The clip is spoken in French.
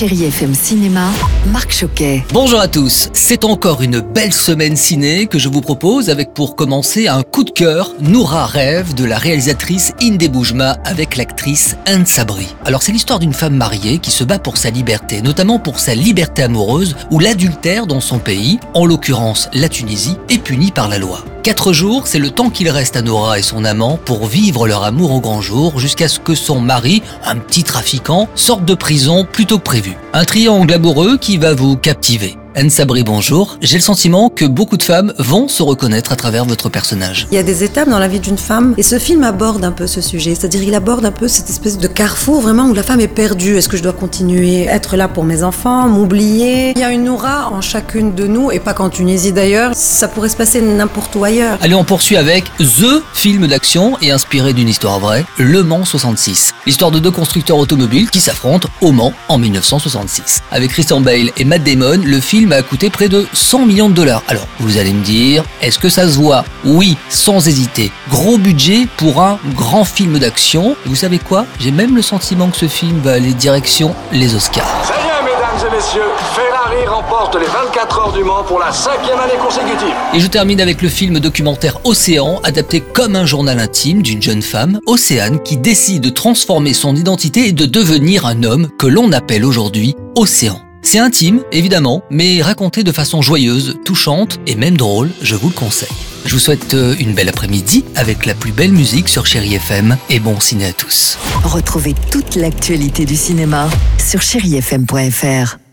Chérie FM Cinéma, Marc Choquet. Bonjour à tous, c'est encore une belle semaine ciné que je vous propose avec pour commencer un coup de cœur, Noura rêve de la réalisatrice Inde Boujma avec l'actrice Anne Sabri. Alors c'est l'histoire d'une femme mariée qui se bat pour sa liberté, notamment pour sa liberté amoureuse où l'adultère dans son pays, en l'occurrence la Tunisie, est puni par la loi. Quatre jours, c'est le temps qu'il reste à Nora et son amant pour vivre leur amour au grand jour jusqu'à ce que son mari, un petit trafiquant, sorte de prison plus tôt que prévu. Un triangle amoureux qui va vous captiver. Anne Sabri, bonjour. J'ai le sentiment que beaucoup de femmes vont se reconnaître à travers votre personnage. Il y a des étapes dans la vie d'une femme et ce film aborde un peu ce sujet, c'est-à-dire il aborde un peu cette espèce de carrefour vraiment où la femme est perdue. Est-ce que je dois continuer à être là pour mes enfants, m'oublier? Il y a une Noura en chacune de nous et pas qu'en Tunisie d'ailleurs. Ça pourrait se passer n'importe où ailleurs. Allez, on poursuit avec THE film d'action et inspiré d'une histoire vraie, Le Mans 66. L'histoire de deux constructeurs automobiles qui s'affrontent au Mans en 1966. Avec Christian Bale et Matt Damon, le film a coûté près de 100 millions de dollars. Alors, vous allez me dire, est-ce que ça se voit? Oui, sans hésiter. Gros budget pour un grand film d'action. Vous savez quoi? J'ai même le sentiment que ce film va aller direction les Oscars. Ça mesdames et messieurs, Ferrari remporte les 24 heures du Mans pour la cinquième année consécutive. Et je termine avec le film documentaire Océan, adapté comme un journal intime d'une jeune femme, Océane, qui décide de transformer son identité et de devenir un homme que l'on appelle aujourd'hui Océan. C'est intime, évidemment, mais raconté de façon joyeuse, touchante et même drôle, je vous le conseille. Je vous souhaite euh, une belle après-midi avec la plus belle musique sur Chéri FM et bon ciné à tous. Retrouvez toute l'actualité du cinéma sur chérifm.fr.